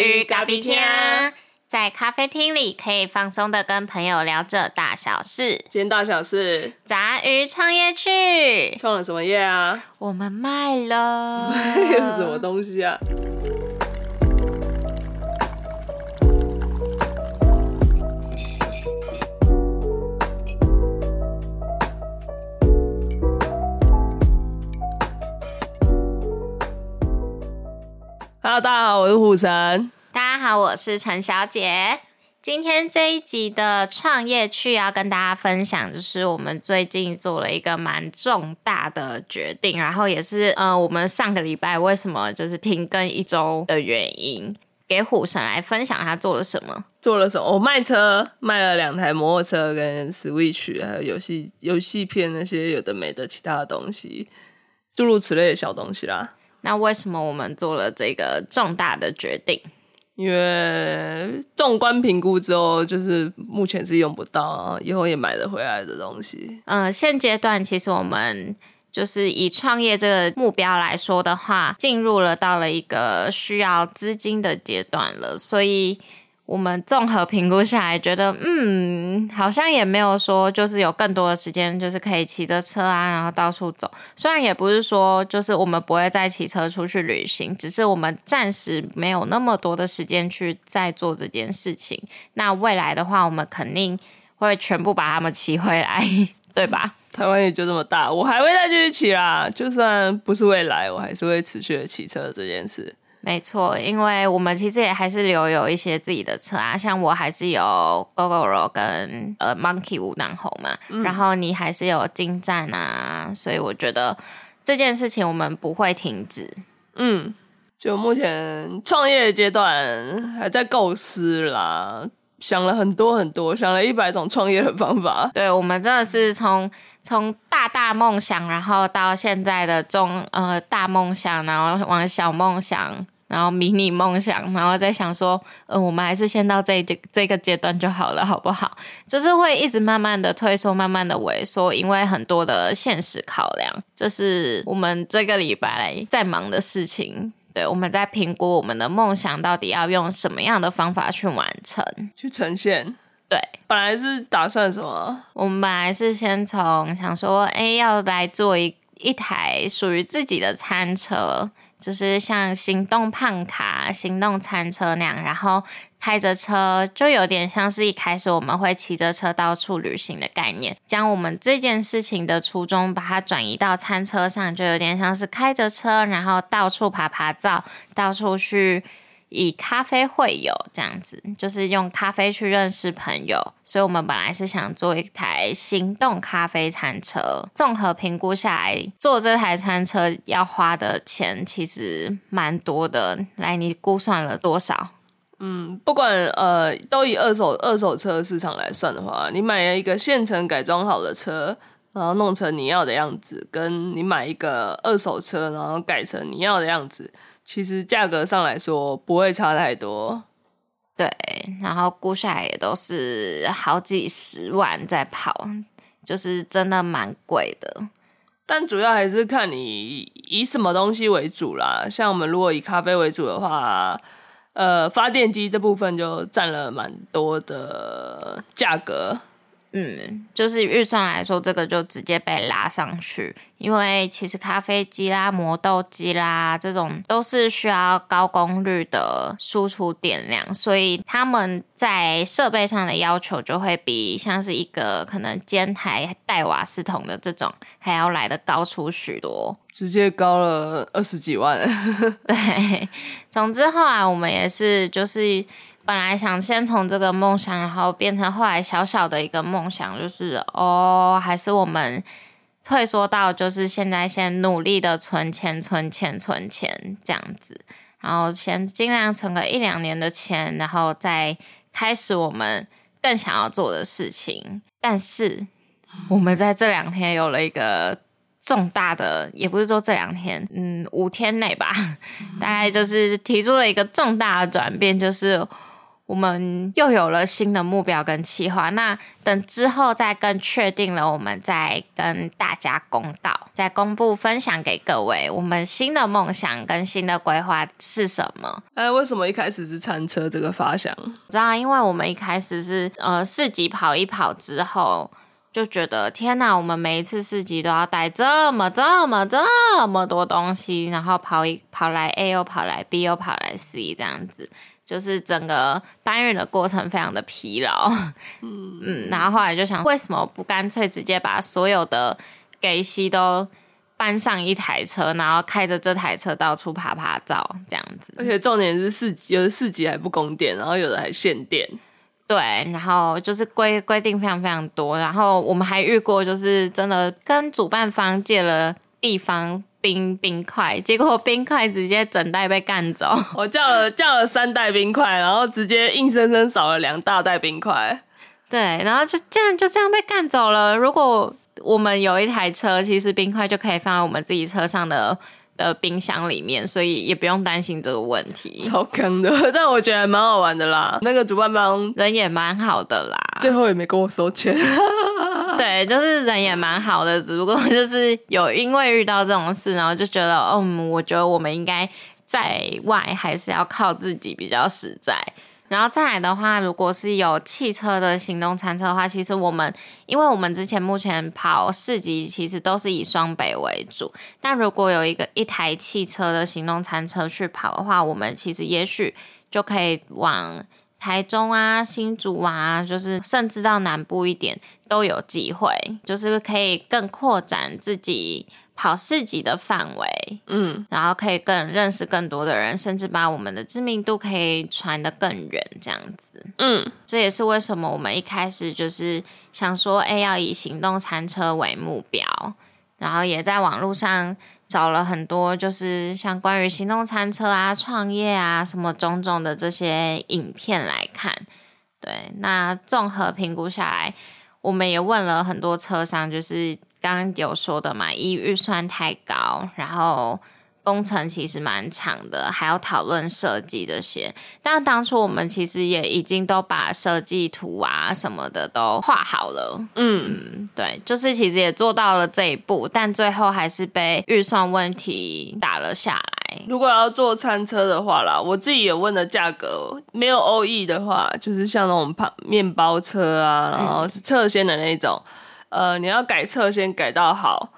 鱼咖啡厅，在咖啡厅里可以放松的跟朋友聊着大小事。今天大小事，杂鱼创业去，创了什么业啊？我们卖了，又是什么东西啊大家好，我是虎神。大家好，我是陈小姐。今天这一集的创业趣要跟大家分享，就是我们最近做了一个蛮重大的决定，然后也是呃，我们上个礼拜为什么就是停更一周的原因，给虎神来分享他做了什么。做了什么？我卖车，卖了两台摩托车跟 Switch，还有游戏游戏片那些有的没的其他的东西，诸如此类的小东西啦。那为什么我们做了这个重大的决定？因为纵观评估之后，就是目前是用不到，以后也买得回来的东西。嗯，现阶段其实我们就是以创业这个目标来说的话，进入了到了一个需要资金的阶段了，所以。我们综合评估下来，觉得嗯，好像也没有说就是有更多的时间，就是可以骑着车啊，然后到处走。虽然也不是说就是我们不会再骑车出去旅行，只是我们暂时没有那么多的时间去再做这件事情。那未来的话，我们肯定会全部把他们骑回来，对吧？台湾也就这么大，我还会再继续骑啦。就算不是未来，我还是会持续的骑车这件事。没错，因为我们其实也还是留有一些自己的车啊，像我还是有 GoGoRo 跟呃 Monkey 五档猴嘛，然后你还是有金站啊，所以我觉得这件事情我们不会停止。嗯，就目前创业阶段还在构思啦，想了很多很多，想了一百种创业的方法。对，我们真的是从。从大大梦想，然后到现在的中呃大梦想，然后往小梦想，然后迷你梦想，然后再想说，嗯，我们还是先到这这这个阶段就好了，好不好？就是会一直慢慢的退缩，慢慢的萎缩，因为很多的现实考量，这是我们这个礼拜在忙的事情。对，我们在评估我们的梦想到底要用什么样的方法去完成，去呈现。对，本来是打算什么？我们本来是先从想说，哎，要来做一一台属于自己的餐车，就是像行动胖卡、行动餐车那样，然后开着车，就有点像是一开始我们会骑着车到处旅行的概念。将我们这件事情的初衷把它转移到餐车上，就有点像是开着车，然后到处爬爬照，到处去。以咖啡会友这样子，就是用咖啡去认识朋友，所以我们本来是想做一台行动咖啡餐车。综合评估下来，做这台餐车要花的钱其实蛮多的。来，你估算了多少？嗯，不管呃，都以二手二手车市场来算的话，你买了一个现成改装好的车，然后弄成你要的样子，跟你买一个二手车，然后改成你要的样子。其实价格上来说不会差太多，对，然后估下来也都是好几十万在跑，就是真的蛮贵的。但主要还是看你以什么东西为主啦。像我们如果以咖啡为主的话，呃，发电机这部分就占了蛮多的价格。嗯，就是预算来说，这个就直接被拉上去，因为其实咖啡机啦、磨豆机啦这种都是需要高功率的输出电量，所以他们在设备上的要求就会比像是一个可能煎台带瓦斯桶的这种还要来的高出许多，直接高了二十几万。对，总之后来我们也是就是。本来想先从这个梦想，然后变成后来小小的一个梦想，就是哦，还是我们退缩到就是现在先努力的存钱、存钱、存钱这样子，然后先尽量存个一两年的钱，然后再开始我们更想要做的事情。但是我们在这两天有了一个重大的，也不是说这两天，嗯，五天内吧，大概就是提出了一个重大的转变，就是。我们又有了新的目标跟计划。那等之后再更确定了，我们再跟大家公道，再公布分享给各位我们新的梦想跟新的规划是什么。哎，为什么一开始是餐车这个发想？知道，因为我们一开始是呃四级跑一跑之后。就觉得天哪，我们每一次市集都要带这么这么这么多东西，然后跑一跑来 A 又跑来 B 又跑来 C 这样子，就是整个搬运的过程非常的疲劳。嗯嗯，然后后来就想，为什么不干脆直接把所有的给息都搬上一台车，然后开着这台车到处爬爬照这样子？而且重点是市有的市集还不供电，然后有的还限电。对，然后就是规规定非常非常多，然后我们还遇过，就是真的跟主办方借了地方冰冰块，结果冰块直接整袋被干走。我叫了叫了三袋冰块，然后直接硬生生少了两大袋冰块。对，然后就这样就这样被干走了。如果我们有一台车，其实冰块就可以放在我们自己车上的。的冰箱里面，所以也不用担心这个问题。超坑的，但我觉得蛮好玩的啦。那个主办方人也蛮好的啦，最后也没跟我收钱。对，就是人也蛮好的，只不过就是有因为遇到这种事，然后就觉得，嗯，我觉得我们应该在外还是要靠自己比较实在。然后再来的话，如果是有汽车的行动餐车的话，其实我们因为我们之前目前跑市集，其实都是以双北为主。但如果有一个一台汽车的行动餐车去跑的话，我们其实也许就可以往台中啊、新竹啊，就是甚至到南部一点都有机会，就是可以更扩展自己。跑市集的范围，嗯，然后可以更认识更多的人，甚至把我们的知名度可以传得更远，这样子，嗯，这也是为什么我们一开始就是想说，哎，要以行动餐车为目标，然后也在网络上找了很多，就是像关于行动餐车啊、创业啊什么种种的这些影片来看，对，那综合评估下来，我们也问了很多车商，就是。刚刚有说的嘛，一预算太高，然后工程其实蛮长的，还要讨论设计这些。但当初我们其实也已经都把设计图啊什么的都画好了，嗯，对，就是其实也做到了这一步，但最后还是被预算问题打了下来。如果要做餐车的话啦，我自己也问了价格，没有 OE 的话，就是像那种面面包车啊，然后是侧先的那种。呃，你要改车先改到好，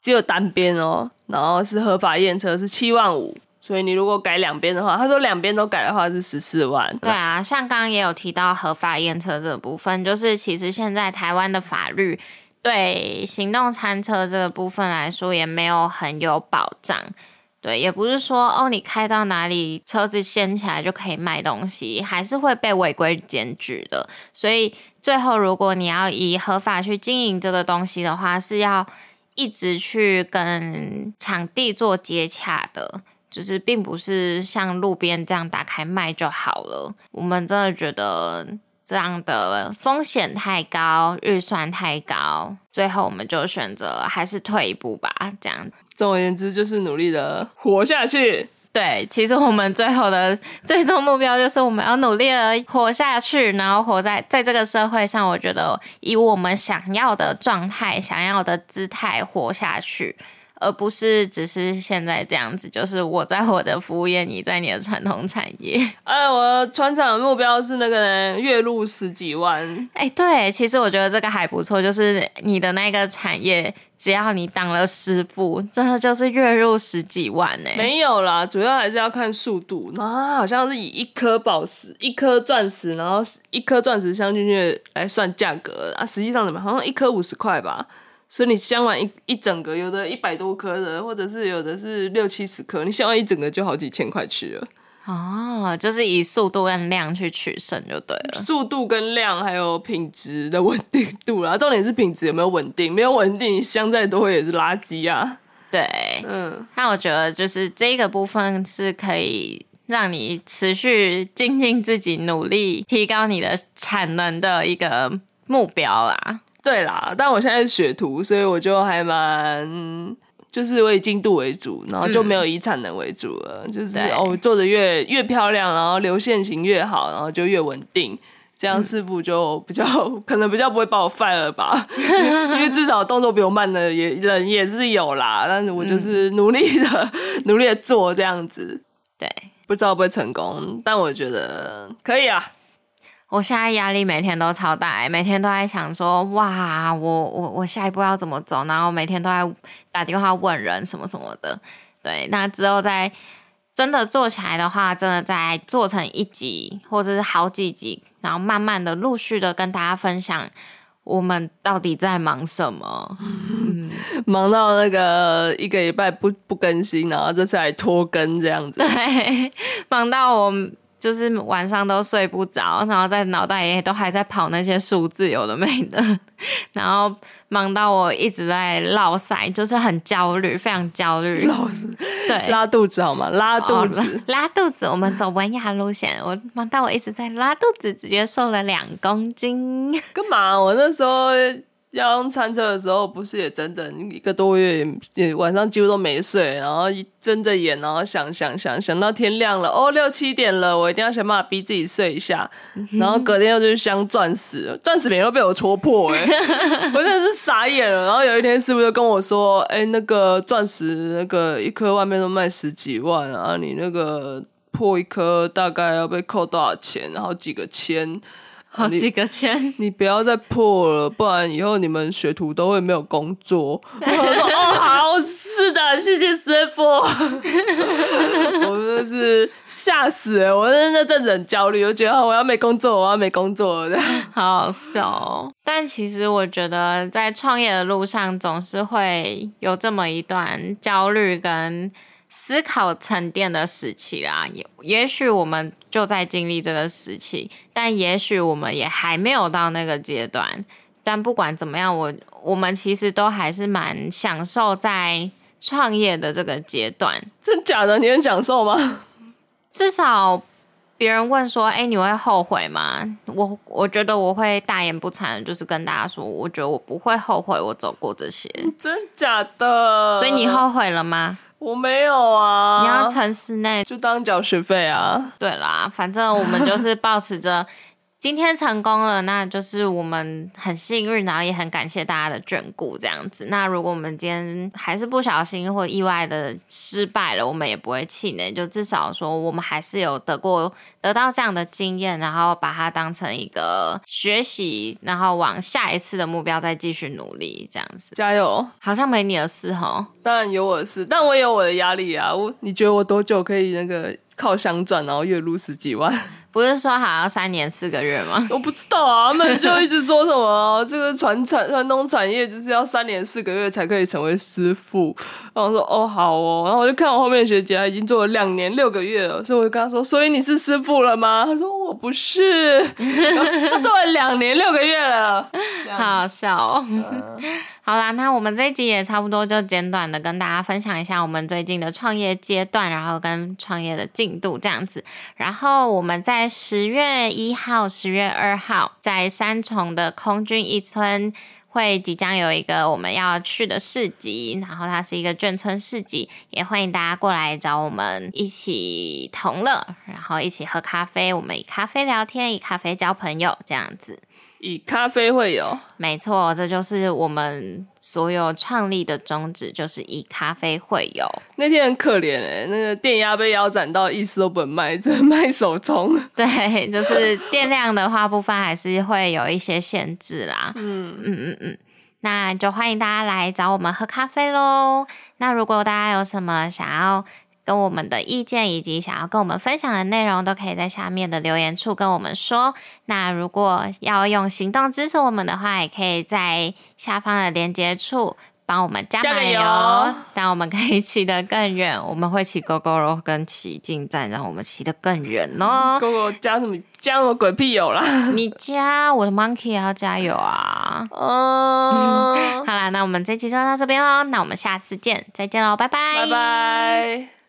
只有单边哦，然后是合法验车是七万五，所以你如果改两边的话，他说两边都改的话是十四万。对啊，像刚刚也有提到合法验车这部分，就是其实现在台湾的法律对行动餐车这个部分来说也没有很有保障。对，也不是说哦，你开到哪里车子掀起来就可以卖东西，还是会被违规检举的。所以最后，如果你要以合法去经营这个东西的话，是要一直去跟场地做接洽的，就是并不是像路边这样打开卖就好了。我们真的觉得这样的风险太高，预算太高，最后我们就选择还是退一步吧，这样。总而言之，就是努力的活下去。对，其实我们最后的 最终目标就是我们要努力的活下去，然后活在在这个社会上。我觉得以我们想要的状态、想要的姿态活下去。而不是只是现在这样子，就是我在我的服务业，你在你的传统产业。哎，我船厂的目标是那个月入十几万。哎，对，其实我觉得这个还不错，就是你的那个产业，只要你当了师傅，真的就是月入十几万呢。没有啦，主要还是要看速度。然后好像是以一颗宝石、一颗钻石，然后一颗钻石镶进去来算价格啊。实际上怎么？好像一颗五十块吧。所以你镶完一一整个，有的一百多颗的，或者是有的是六七十颗，你镶完一整个就好几千块去了。哦，就是以速度跟量去取胜就对了。速度跟量还有品质的稳定度啦，重点是品质有没有稳定，没有稳定，你镶再多也是垃圾啊。对，嗯，那我觉得就是这个部分是可以让你持续精进自己，努力提高你的产能的一个目标啦。对啦，但我现在是学徒，所以我就还蛮就是我以进度为主，然后就没有以产能为主了。就是哦，做的越越漂亮，然后流线型越好，然后就越稳定。这样师傅就比较、可能比较不会把我 fire 吧，因为至少动作比我慢的也人也是有啦。但是我就是努力的、努力的做这样子，对。不知道会不会成功，但我觉得可以啊。我现在压力每天都超大、欸，每天都在想说，哇，我我我下一步要怎么走，然后每天都在打电话问人什么什么的。对，那之后再真的做起来的话，真的再做成一集或者是好几集，然后慢慢的陆续的跟大家分享我们到底在忙什么。忙到那个一个礼拜不不更新，然后这次还拖更这样子。对，忙到我就是晚上都睡不着，然后在脑袋也都还在跑那些数字，有的没的，然后忙到我一直在落塞，就是很焦虑，非常焦虑。老师对，拉肚子好吗？拉肚子。哦拉拉肚子，我们走文雅路线，我忙到我一直在拉肚子，直接瘦了两公斤。干嘛？我那时候要用餐车的时候，不是也整整一个多月，也也晚上几乎都没睡，然后一睁着眼，然后想想想想到天亮了，哦，六七点了，我一定要想办法逼自己睡一下，然后隔天又去镶钻石，钻石每天都被我戳破、哎，我真的是傻眼了。然后有一天师傅就跟我说，哎、那个钻石那个一颗外面都卖十几万啊，你那个破一颗大概要被扣多少钱？然后几个千。好几个钱，你不要再破了，不然以后你们学徒都会没有工作。我说哦，好，是的，谢谢师傅。我真的是吓死了，我真的那阵子很焦虑，我觉得哦我要没工作，我要没工作的。好好笑哦。但其实我觉得，在创业的路上，总是会有这么一段焦虑跟思考沉淀的时期啦。也也许我们就在经历这个时期，但也许我们也还没有到那个阶段。但不管怎么样，我我们其实都还是蛮享受在创业的这个阶段。真假的？你很享受吗？至少别人问说：“哎、你会后悔吗？”我我觉得我会大言不惭的，就是跟大家说，我觉得我不会后悔我走过这些。真假的？所以你后悔了吗？我没有啊。你要城市内？就当缴学费啊。对啦，反正我们就是保持着。今天成功了，那就是我们很幸运，然后也很感谢大家的眷顾，这样子。那如果我们今天还是不小心或意外的失败了，我们也不会气馁，就至少说我们还是有得过得到这样的经验，然后把它当成一个学习，然后往下一次的目标再继续努力，这样子。加油！好像没你的事哈，当然有我的事，但我也有我的压力啊。我你觉得我多久可以那个靠想赚，然后月入十几万？不是说好要三年四个月吗？我不知道啊，他们就一直说什么这个传产传统产业就是要三年四个月才可以成为师傅。然后我说哦好哦，然后我就看我后面的学姐她已经做了两年六个月了，所以我就跟她说，所以你是师傅了吗？她说我不是，她做了两年六个月了。好好笑哦。好啦，那我们这一集也差不多就简短的跟大家分享一下我们最近的创业阶段，然后跟创业的进度这样子。然后我们在十月一号、十月二号在三重的空军一村。会即将有一个我们要去的市集，然后它是一个眷村市集，也欢迎大家过来找我们一起同乐，然后一起喝咖啡，我们以咖啡聊天，以咖啡交朋友，这样子。以咖啡会友，没错，这就是我们所有创立的宗旨，就是以咖啡会友。那天很可怜哎、那个电压被腰斩到一丝都不能卖，只能卖手冲。对，就是电量的话部分还是会有一些限制啦。嗯，嗯嗯嗯，那就欢迎大家来找我们喝咖啡喽。那如果大家有什么想要跟我们的意见，以及想要跟我们分享的内容，都可以在下面的留言处跟我们说。那如果要用行动支持我们的话，也可以在下方的连接处。帮我们加油油，让我们可以骑得更远。我们会骑 GO GO 肉跟骑进站，让我们骑得更远哦。给我加什么加什么鬼屁油啦？你加我的 Monkey 也要加油啊！嗯，好啦，那我们这期就到这边喽，那我们下次见，再见喽，拜拜，拜拜。